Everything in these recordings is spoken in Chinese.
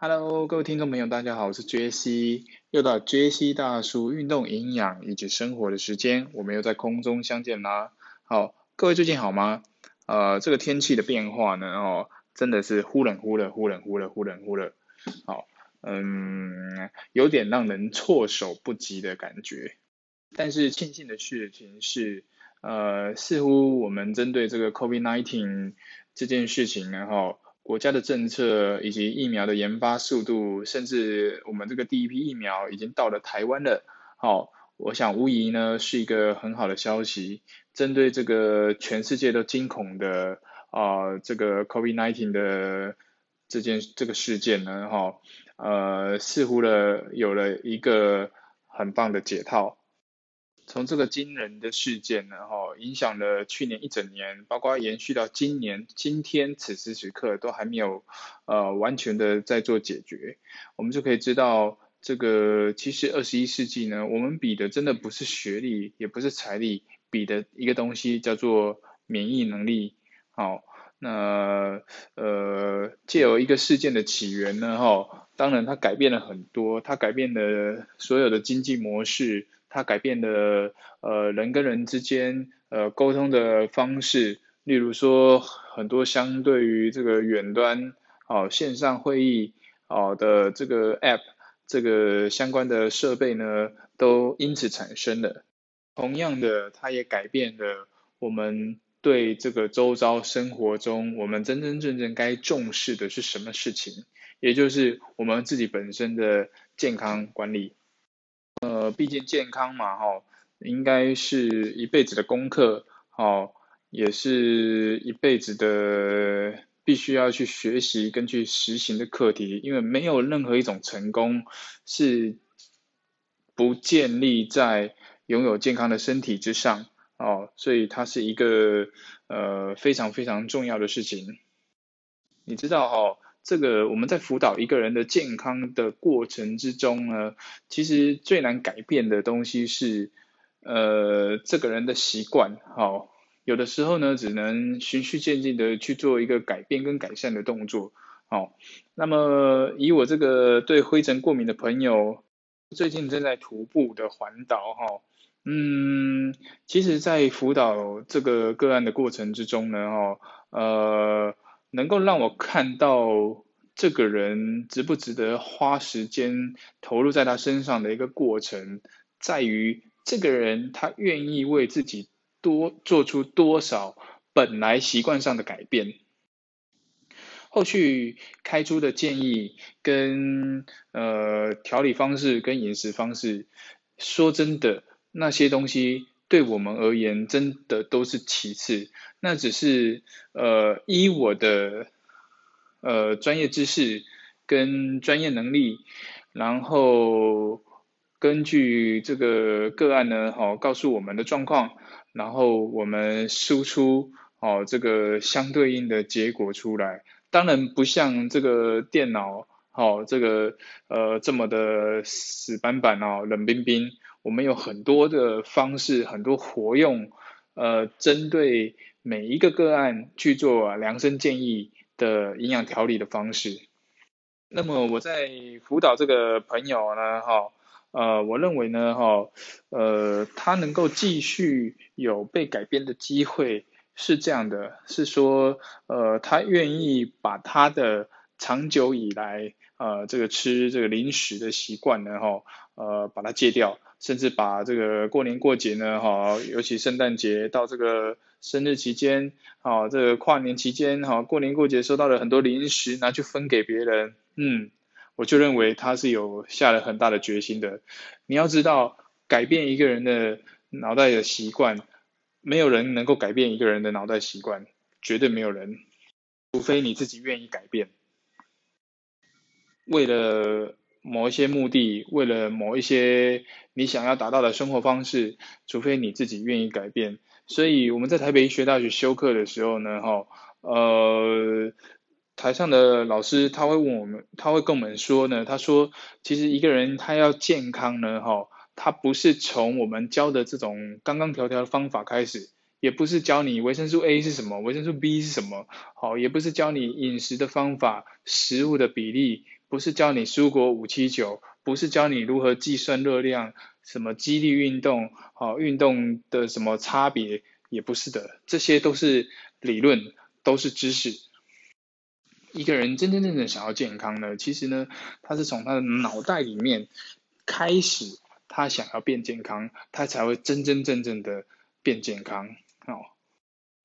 Hello，各位听众朋友，大家好，我是杰西，又到杰西大叔运动营养以及生活的时间，我们又在空中相见啦。好，各位最近好吗？呃，这个天气的变化呢，哦，真的是忽冷忽热，忽冷忽热，忽冷忽热。好，嗯，有点让人措手不及的感觉。但是庆幸的事情是，呃，似乎我们针对这个 COVID-19 这件事情，然后国家的政策以及疫苗的研发速度，甚至我们这个第一批疫苗已经到了台湾了。好，我想无疑呢是一个很好的消息。针对这个全世界都惊恐的啊，这个 COVID-19 的这件这个事件呢，哈，呃，似乎了有了一个很棒的解套。从这个惊人的事件呢，哈，影响了去年一整年，包括延续到今年今天此时此刻都还没有呃完全的在做解决，我们就可以知道，这个其实二十一世纪呢，我们比的真的不是学历，也不是财力，比的一个东西叫做免疫能力。好，那呃借由一个事件的起源呢，哈，当然它改变了很多，它改变了所有的经济模式。它改变了呃人跟人之间呃沟通的方式，例如说很多相对于这个远端哦线上会议哦的这个 app 这个相关的设备呢，都因此产生了。同样的，它也改变了我们对这个周遭生活中我们真真正正该重视的是什么事情，也就是我们自己本身的健康管理。呃，毕竟健康嘛，哈，应该是一辈子的功课，好，也是一辈子的必须要去学习跟去实行的课题。因为没有任何一种成功是不建立在拥有健康的身体之上，哦，所以它是一个呃非常非常重要的事情。你知道哈？这个我们在辅导一个人的健康的过程之中呢，其实最难改变的东西是，呃，这个人的习惯。好，有的时候呢，只能循序渐进的去做一个改变跟改善的动作。好，那么以我这个对灰尘过敏的朋友，最近正在徒步的环岛。哈，嗯，其实，在辅导这个个案的过程之中呢，哈，呃。能够让我看到这个人值不值得花时间投入在他身上的一个过程，在于这个人他愿意为自己多做出多少本来习惯上的改变，后续开出的建议跟呃调理方式跟饮食方式，说真的那些东西。对我们而言，真的都是其次。那只是呃，依我的呃专业知识跟专业能力，然后根据这个个案呢，好告诉我们的状况，然后我们输出哦这个相对应的结果出来。当然不像这个电脑，好这个呃这么的死板板哦，冷冰冰。我们有很多的方式，很多活用，呃，针对每一个个案去做量身建议的营养调理的方式。那么我在辅导这个朋友呢，哈，呃，我认为呢，哈，呃，他能够继续有被改变的机会是这样的，是说，呃，他愿意把他的长久以来，呃，这个吃这个零食的习惯呢，哈，呃，把它戒掉。甚至把这个过年过节呢，哈，尤其圣诞节到这个生日期间，好，这个跨年期间，哈，过年过节收到了很多零食，拿去分给别人，嗯，我就认为他是有下了很大的决心的。你要知道，改变一个人的脑袋的习惯，没有人能够改变一个人的脑袋习惯，绝对没有人，除非你自己愿意改变。为了某一些目的，为了某一些你想要达到的生活方式，除非你自己愿意改变。所以我们在台北医学大学修课的时候呢，哈，呃，台上的老师他会问我们，他会跟我们说呢，他说，其实一个人他要健康呢，哈，他不是从我们教的这种刚刚条条的方法开始，也不是教你维生素 A 是什么，维生素 B 是什么，好，也不是教你饮食的方法、食物的比例。不是教你蔬果五七九，不是教你如何计算热量，什么激励运动，好运动的什么差别，也不是的，这些都是理论，都是知识。一个人真真正正想要健康呢，其实呢，他是从他的脑袋里面开始，他想要变健康，他才会真真正正的变健康。哦，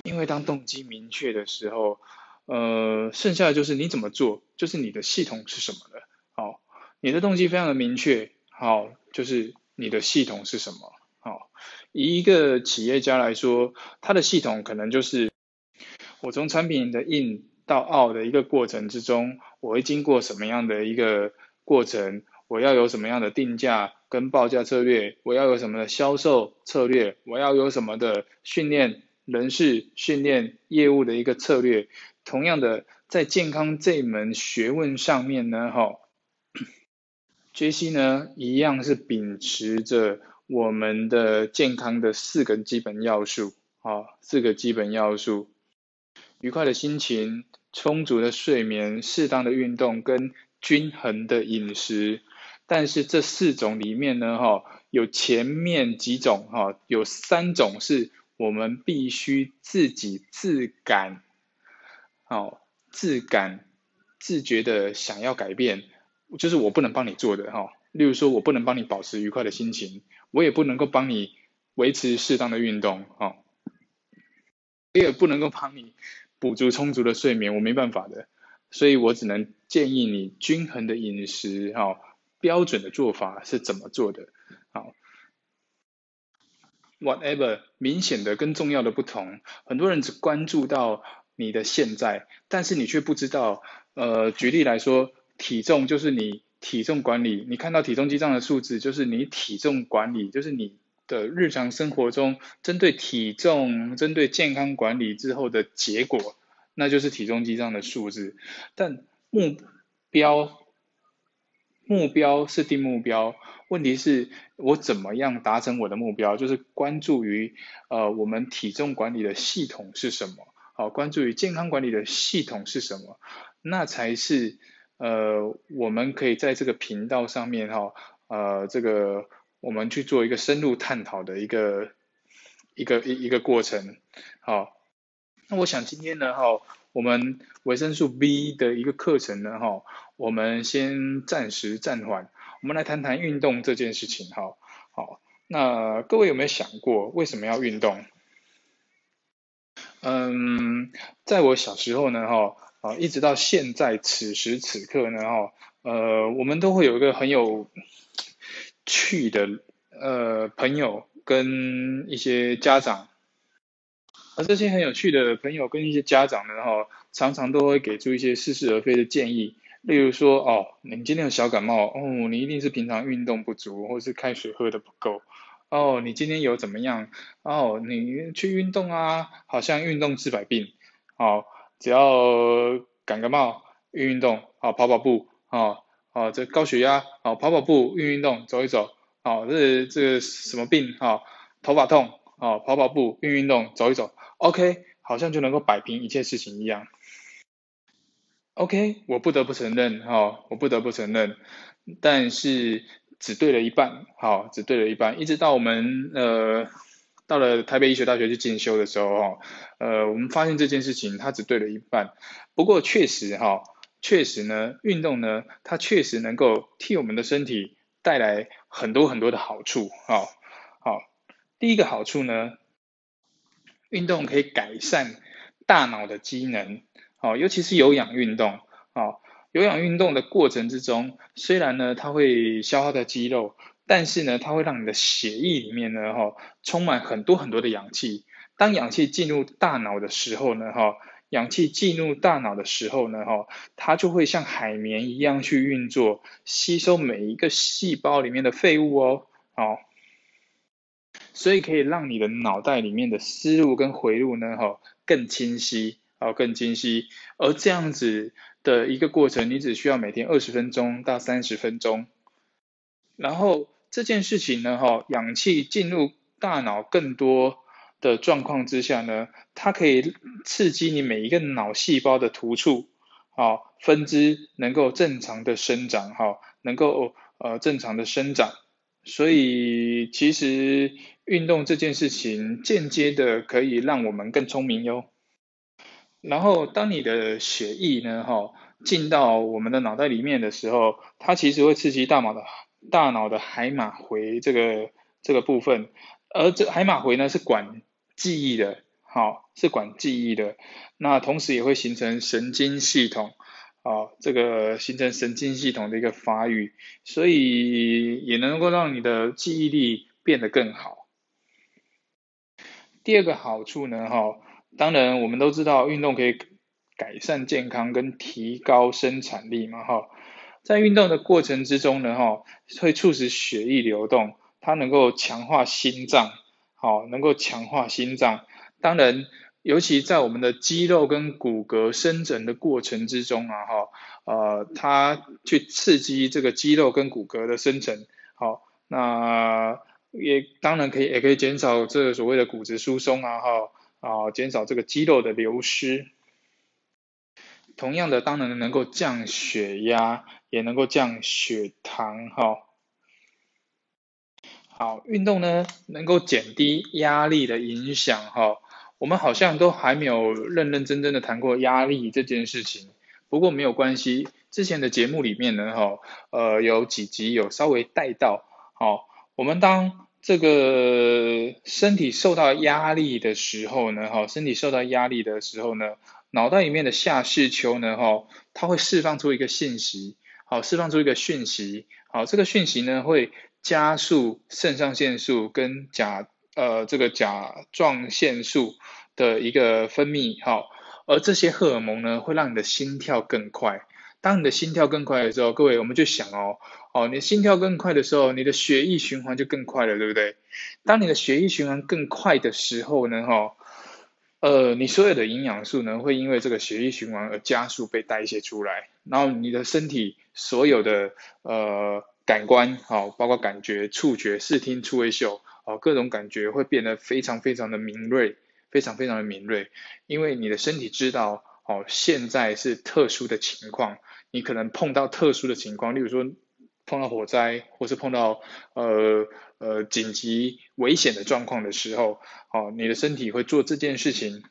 因为当动机明确的时候。呃，剩下的就是你怎么做，就是你的系统是什么了。好，你的动机非常的明确，好，就是你的系统是什么。好，以一个企业家来说，他的系统可能就是我从产品的 in 到 out 的一个过程之中，我会经过什么样的一个过程，我要有什么样的定价跟报价策略，我要有什么的销售策略，我要有什么的训练人事训练业务的一个策略。同样的，在健康这门学问上面呢，哈，杰西呢一样是秉持着我们的健康的四个基本要素，啊，四个基本要素：愉快的心情、充足的睡眠、适当的运动跟均衡的饮食。但是这四种里面呢，哈，有前面几种，哈，有三种是我们必须自己自感。哦，自感、自觉的想要改变，就是我不能帮你做的哈。例如说，我不能帮你保持愉快的心情，我也不能够帮你维持适当的运动，哈，我也不能够帮你补足充足的睡眠，我没办法的。所以我只能建议你均衡的饮食，哈，标准的做法是怎么做的？好，whatever，明显的跟重要的不同，很多人只关注到。你的现在，但是你却不知道，呃，举例来说，体重就是你体重管理，你看到体重机上的数字，就是你体重管理，就是你的日常生活中针对体重、针对健康管理之后的结果，那就是体重机上的数字。但目标，目标是定目标，问题是我怎么样达成我的目标，就是关注于，呃，我们体重管理的系统是什么。好，关注于健康管理的系统是什么，那才是呃，我们可以在这个频道上面哈，呃，这个我们去做一个深入探讨的一个一个一一个过程。好，那我想今天呢哈，我们维生素 B 的一个课程呢哈，我们先暂时暂缓，我们来谈谈运动这件事情哈。好，那各位有没有想过为什么要运动？嗯，在我小时候呢，哈，啊，一直到现在此时此刻呢，哈，呃，我们都会有一个很有趣的呃朋友跟一些家长，而这些很有趣的朋友跟一些家长呢，哈，常常都会给出一些似是而非的建议，例如说，哦，你今天有小感冒，哦，你一定是平常运动不足，或是开水喝的不够。哦，你今天有怎么样？哦，你去运动啊，好像运动治百病。哦，只要感个冒，运运动，哦，跑跑步，哦，哦，这高血压，哦，跑跑步，运运动，走一走，哦，这这什么病？哦，头发痛，哦，跑跑步，运运动，走一走，OK，好像就能够摆平一切事情一样。OK，我不得不承认，哈，我不得不承认，但是。只对了一半，好，只对了一半，一直到我们呃到了台北医学大学去进修的时候，哈，呃，我们发现这件事情它只对了一半。不过确实哈，确实呢，运动呢，它确实能够替我们的身体带来很多很多的好处，好，好，第一个好处呢，运动可以改善大脑的机能，好，尤其是有氧运动，好。有氧运动的过程之中，虽然呢它会消耗掉肌肉，但是呢它会让你的血液里面呢哈充满很多很多的氧气。当氧气进入大脑的时候呢哈，氧气进入大脑的时候呢哈，它就会像海绵一样去运作，吸收每一个细胞里面的废物哦，好，所以可以让你的脑袋里面的思路跟回路呢哈更清晰，哦更清晰，而这样子。的一个过程，你只需要每天二十分钟到三十分钟，然后这件事情呢，哈，氧气进入大脑更多的状况之下呢，它可以刺激你每一个脑细胞的突触，好分支能够正常的生长，哈，能够呃正常的生长。所以其实运动这件事情间接的可以让我们更聪明哟。然后当你的血液呢，哈，进到我们的脑袋里面的时候，它其实会刺激大脑的大脑的海马回这个这个部分，而这海马回呢是管记忆的，好，是管记忆的。那同时也会形成神经系统。啊，这个形成神经系统的一个发育，所以也能够让你的记忆力变得更好。第二个好处呢，哈，当然我们都知道运动可以改善健康跟提高生产力嘛，哈，在运动的过程之中呢，哈，会促使血液流动，它能够强化心脏，好，能够强化心脏，当然。尤其在我们的肌肉跟骨骼生成的过程之中啊，哈，呃，它去刺激这个肌肉跟骨骼的生成，好，那也当然可以，也可以减少这个所谓的骨质疏松啊，哈，啊，减少这个肌肉的流失。同样的，当然能够降血压，也能够降血糖，哈。好，运动呢，能够减低压力的影响，哈。我们好像都还没有认认真真的谈过压力这件事情，不过没有关系，之前的节目里面呢，哈，呃，有几集有稍微带到，好，我们当这个身体受到压力的时候呢，哈，身体受到压力的时候呢，脑袋里面的下视丘呢，哈，它会释放出一个信息，好，释放出一个讯息，好，这个讯息呢会加速肾上腺素跟甲。呃，这个甲状腺素的一个分泌，哈，而这些荷尔蒙呢，会让你的心跳更快。当你的心跳更快的时候，各位，我们就想哦，哦，你心跳更快的时候，你的血液循环就更快了，对不对？当你的血液循环更快的时候呢，哈，呃，你所有的营养素呢，会因为这个血液循环而加速被代谢出来，然后你的身体所有的呃感官，好，包括感觉、触觉、视听、触味、嗅。哦，各种感觉会变得非常非常的敏锐，非常非常的敏锐，因为你的身体知道，哦，现在是特殊的情况，你可能碰到特殊的情况，例如说碰到火灾，或是碰到呃呃紧急危险的状况的时候，哦，你的身体会做这件事情。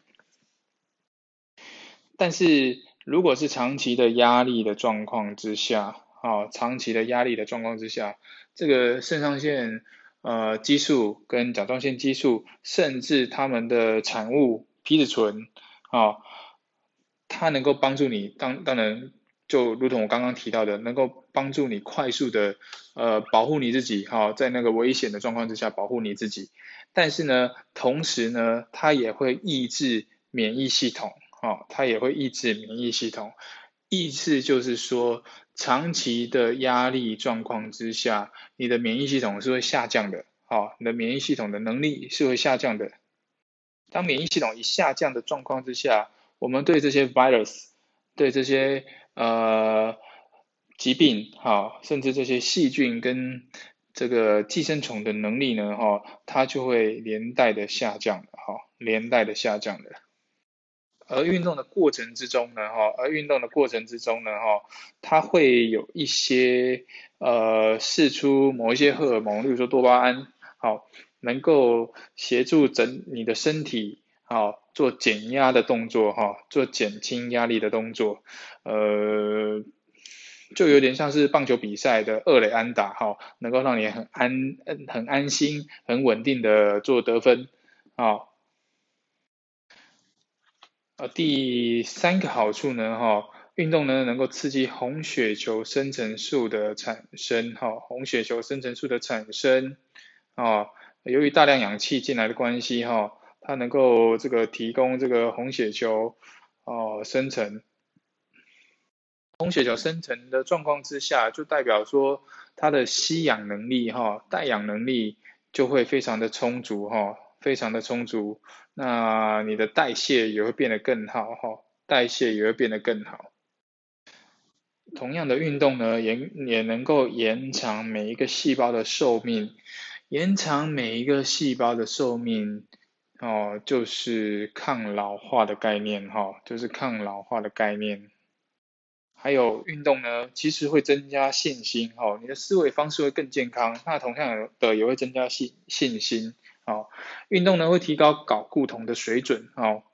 但是如果是长期的压力的状况之下，啊，长期的压力的状况之下，这个肾上腺。呃，激素跟甲状腺激素，甚至它们的产物皮质醇，啊，它能够帮助你，当当然，就如同我刚刚提到的，能够帮助你快速的呃保护你自己，哈，在那个危险的状况之下保护你自己。但是呢，同时呢，它也会抑制免疫系统，哈，它也会抑制免疫系统。意思就是说，长期的压力状况之下，你的免疫系统是会下降的，好，你的免疫系统的能力是会下降的。当免疫系统一下降的状况之下，我们对这些 virus，对这些呃疾病，哈，甚至这些细菌跟这个寄生虫的能力呢，哈，它就会连带的下降的，哈，连带的下降的。而运动的过程之中呢，哈，而运动的过程之中呢，哈，它会有一些呃释出某一些荷尔蒙，例如说多巴胺，好，能够协助整你的身体，好，做减压的动作，哈，做减轻压力的动作，呃，就有点像是棒球比赛的二垒安打，哈，能够让你很安很安心、很稳定的做得分，啊。呃，第三个好处呢，哈，运动呢能够刺激红血球生成素的产生，哈，红血球生成素的产生，啊，由于大量氧气进来的关系，哈，它能够这个提供这个红血球，哦，生成，红血球生成的状况之下，就代表说它的吸氧能力，哈，带氧能力就会非常的充足，哈。非常的充足，那你的代谢也会变得更好哈，代谢也会变得更好。同样的运动呢，也也能够延长每一个细胞的寿命，延长每一个细胞的寿命，哦，就是抗老化的概念哈，就是抗老化的概念。还有运动呢，其实会增加信心，哦，你的思维方式会更健康。那同样的也会增加信信心，哦，运动呢会提高睾固酮的水准，哦，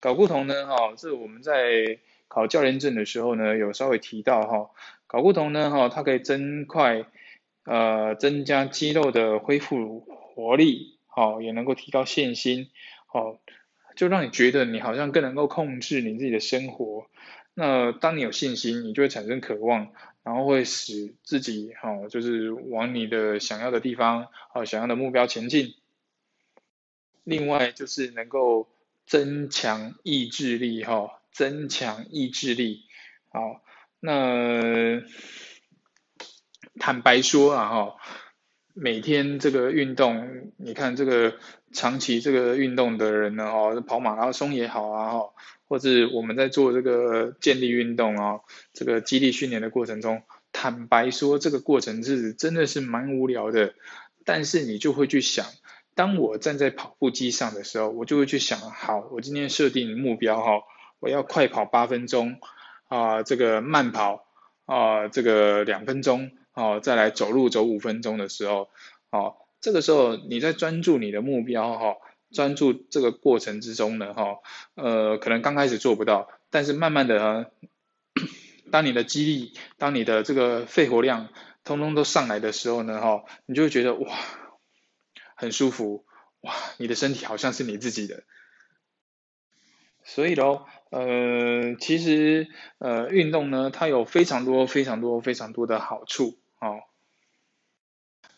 睾固酮呢，哦，这我们在考教练证的时候呢，有稍微提到，哈，睾固酮呢，哈，它可以增快，呃，增加肌肉的恢复活力，好，也能够提高信心，好，就让你觉得你好像更能够控制你自己的生活。那当你有信心，你就会产生渴望，然后会使自己哈，就是往你的想要的地方，啊，想要的目标前进。另外就是能够增强意志力，哈，增强意志力。好，那坦白说啊，哈，每天这个运动，你看这个长期这个运动的人呢，哦，跑马拉松也好啊，哈。或者我们在做这个健力运动啊，这个肌力训练的过程中，坦白说，这个过程是真的是蛮无聊的。但是你就会去想，当我站在跑步机上的时候，我就会去想，好，我今天设定目标哈，我要快跑八分钟啊，这个慢跑啊，这个两分钟哦，再来走路走五分钟的时候，好，这个时候你在专注你的目标哈。专注这个过程之中呢，哈，呃，可能刚开始做不到，但是慢慢的，当你的肌力，当你的这个肺活量，通通都上来的时候呢，哈，你就会觉得哇，很舒服，哇，你的身体好像是你自己的。所以喽，呃，其实呃，运动呢，它有非常多、非常多、非常多的好处，哦。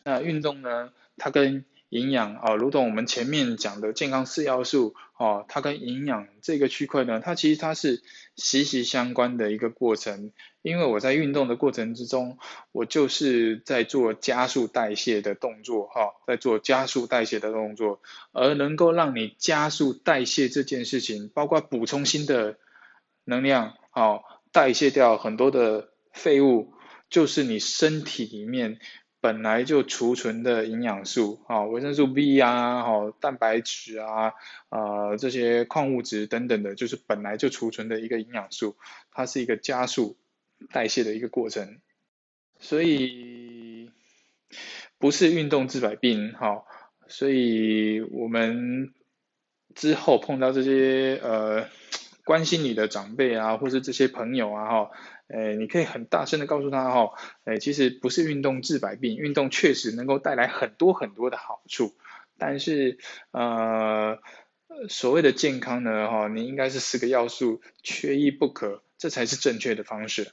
那运动呢，它跟营养啊，如同我们前面讲的健康四要素哦，它跟营养这个区块呢，它其实它是息息相关的一个过程。因为我在运动的过程之中，我就是在做加速代谢的动作哈，在做加速代谢的动作，而能够让你加速代谢这件事情，包括补充新的能量哦，代谢掉很多的废物，就是你身体里面。本来就储存的营养素，啊，维生素 B 啊，哈，蛋白质啊，啊，这些矿物质等等的，就是本来就储存的一个营养素，它是一个加速代谢的一个过程，所以不是运动治百病，哈，所以我们之后碰到这些呃关心你的长辈啊，或是这些朋友啊，哈。诶，你可以很大声的告诉他哦，诶，其实不是运动治百病，运动确实能够带来很多很多的好处，但是呃，所谓的健康呢哈，你应该是四个要素缺一不可，这才是正确的方式。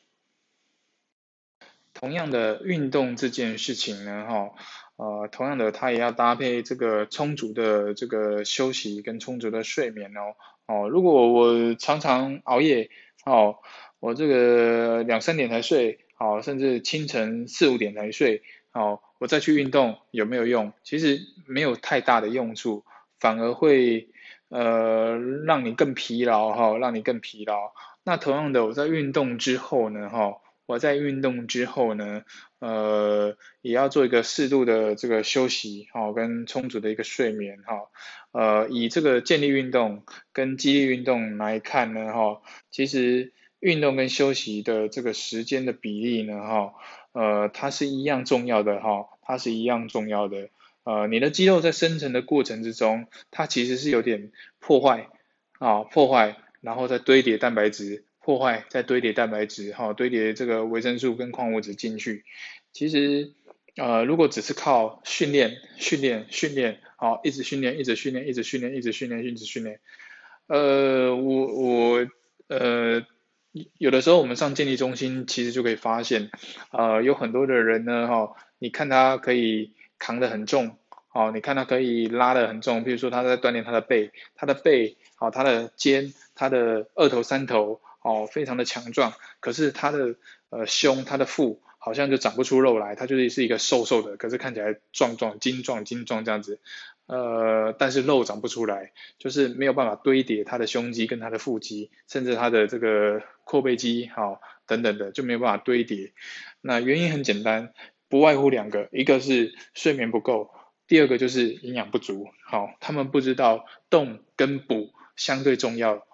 同样的运动这件事情呢哈，呃，同样的它也要搭配这个充足的这个休息跟充足的睡眠哦，哦，如果我常常熬夜哦。我这个两三点才睡，好，甚至清晨四五点才睡，哦，我再去运动有没有用？其实没有太大的用处，反而会呃让你更疲劳哈，让你更疲劳。那同样的，我在运动之后呢，哈，我在运动之后呢，呃，也要做一个适度的这个休息，哈，跟充足的一个睡眠，哈，呃，以这个健力运动跟肌力运动来看呢，哈，其实。运动跟休息的这个时间的比例呢，哈，呃，它是一样重要的哈，它是一样重要的。呃，你的肌肉在生成的过程之中，它其实是有点破坏啊，破坏，然后再堆叠蛋白质，破坏再堆叠蛋白质，哈，堆叠这个维生素跟矿物质进去。其实，呃，如果只是靠训练、训练、训练，好，一直训练、一直训练、一直训练、一直训练、一直训练，呃，我我呃。有的时候我们上健力中心，其实就可以发现，呃，有很多的人呢，哈，你看他可以扛得很重，哦，你看他可以拉得很重，比如说他在锻炼他的背，他的背，哦，他的肩，他的二头三头，哦，非常的强壮，可是他的呃胸，他的腹。好像就长不出肉来，他就是是一个瘦瘦的，可是看起来壮壮、精壮、精壮这样子，呃，但是肉长不出来，就是没有办法堆叠他的胸肌跟他的腹肌，甚至他的这个阔背肌，好等等的就没有办法堆叠。那原因很简单，不外乎两个，一个是睡眠不够，第二个就是营养不足。好，他们不知道动跟补相对重要。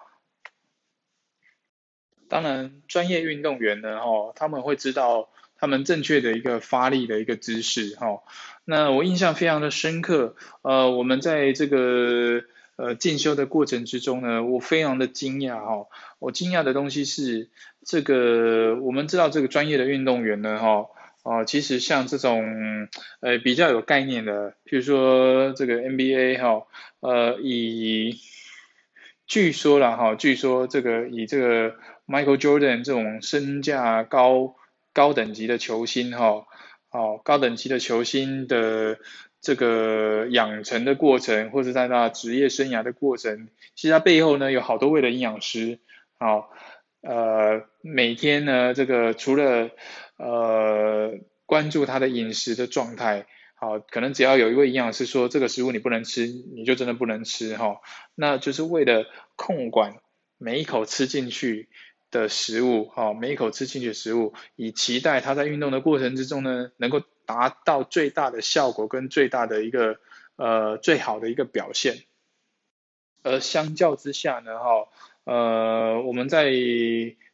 当然，专业运动员呢，哈，他们会知道他们正确的一个发力的一个姿势，哈。那我印象非常的深刻，呃，我们在这个呃进修的过程之中呢，我非常的惊讶，哈。我惊讶的东西是，这个我们知道这个专业的运动员呢，哈，哦，其实像这种呃比较有概念的，比如说这个 NBA，哈，呃，以据说了哈，据说这个以这个 Michael Jordan 这种身价高高等级的球星哈，哦高等级的球星的这个养成的过程，或者在他职业生涯的过程，其实他背后呢有好多位的营养师，好，呃每天呢这个除了呃关注他的饮食的状态。好，可能只要有一位营养师说这个食物你不能吃，你就真的不能吃哈。那就是为了控管每一口吃进去的食物，哈，每一口吃进去的食物，以期待他在运动的过程之中呢，能够达到最大的效果跟最大的一个呃最好的一个表现。而相较之下呢，哈，呃，我们在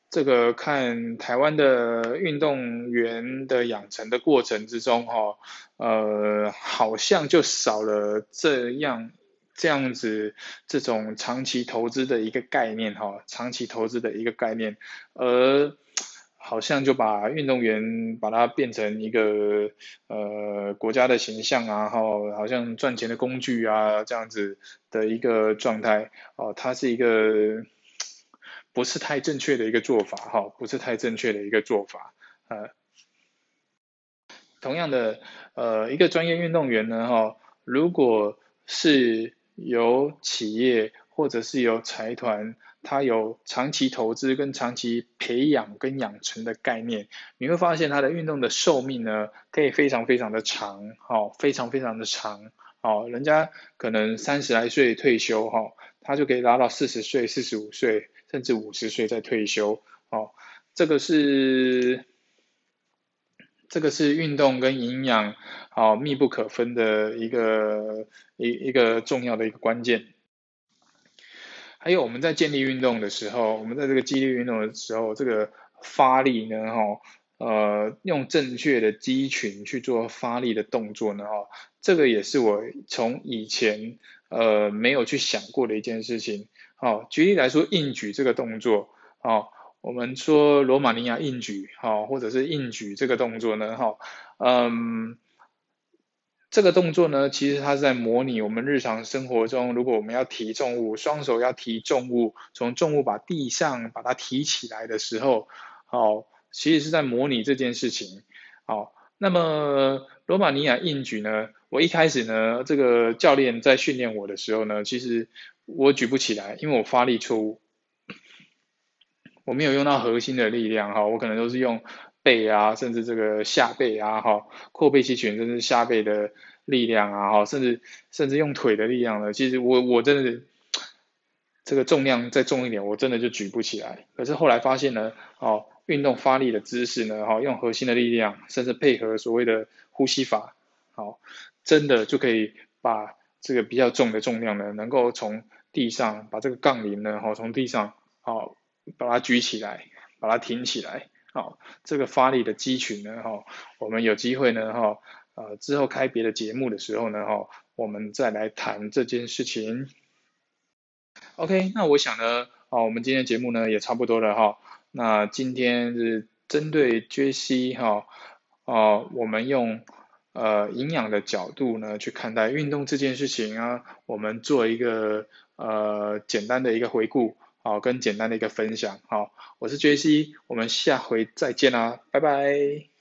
这个看台湾的运动员的养成的过程之中，哈，呃，好像就少了这样这样子这种长期投资的一个概念，哈，长期投资的一个概念，而好像就把运动员把它变成一个呃国家的形象啊，哈，好像赚钱的工具啊这样子的一个状态，哦，它是一个。不是太正确的一个做法，哈，不是太正确的一个做法，呃，同样的，呃，一个专业运动员呢，哈，如果是由企业或者是由财团，他有长期投资跟长期培养跟养成的概念，你会发现他的运动的寿命呢，可以非常非常的长，哈，非常非常的长，哦，人家可能三十来岁退休，哈，他就可以拉到四十岁、四十五岁。甚至五十岁再退休，哦，这个是这个是运动跟营养，好密不可分的一个一一个重要的一个关键。还有我们在建立运动的时候，我们在这个激励运动的时候，这个发力呢，哈，呃，用正确的肌群去做发力的动作呢，哈，这个也是我从以前呃没有去想过的一件事情。好，举例来说，硬举这个动作，好，我们说罗马尼亚硬举，好，或者是硬举这个动作呢，哈，嗯，这个动作呢，其实它是在模拟我们日常生活中，如果我们要提重物，双手要提重物，从重物把地上把它提起来的时候，好，其实是在模拟这件事情，好，那么罗马尼亚硬举呢，我一开始呢，这个教练在训练我的时候呢，其实。我举不起来，因为我发力错误，我没有用到核心的力量哈，我可能都是用背啊，甚至这个下背啊哈，阔背肌群甚至下背的力量啊哈，甚至甚至用腿的力量呢，其实我我真的这个重量再重一点，我真的就举不起来。可是后来发现呢，哦，运动发力的姿势呢，哈，用核心的力量，甚至配合所谓的呼吸法，好，真的就可以把这个比较重的重量呢，能够从地上把这个杠铃呢，好从地上好把它举起来，把它挺起来，好这个发力的肌群呢，哈，我们有机会呢，哈，呃之后开别的节目的时候呢，哈，我们再来谈这件事情。OK，那我想呢，啊我们今天节目呢也差不多了哈，那今天是针对杰西哈，啊我们用。呃，营养的角度呢，去看待运动这件事情啊，我们做一个呃简单的一个回顾，好，跟简单的一个分享，好，我是杰西，我们下回再见啦，拜拜。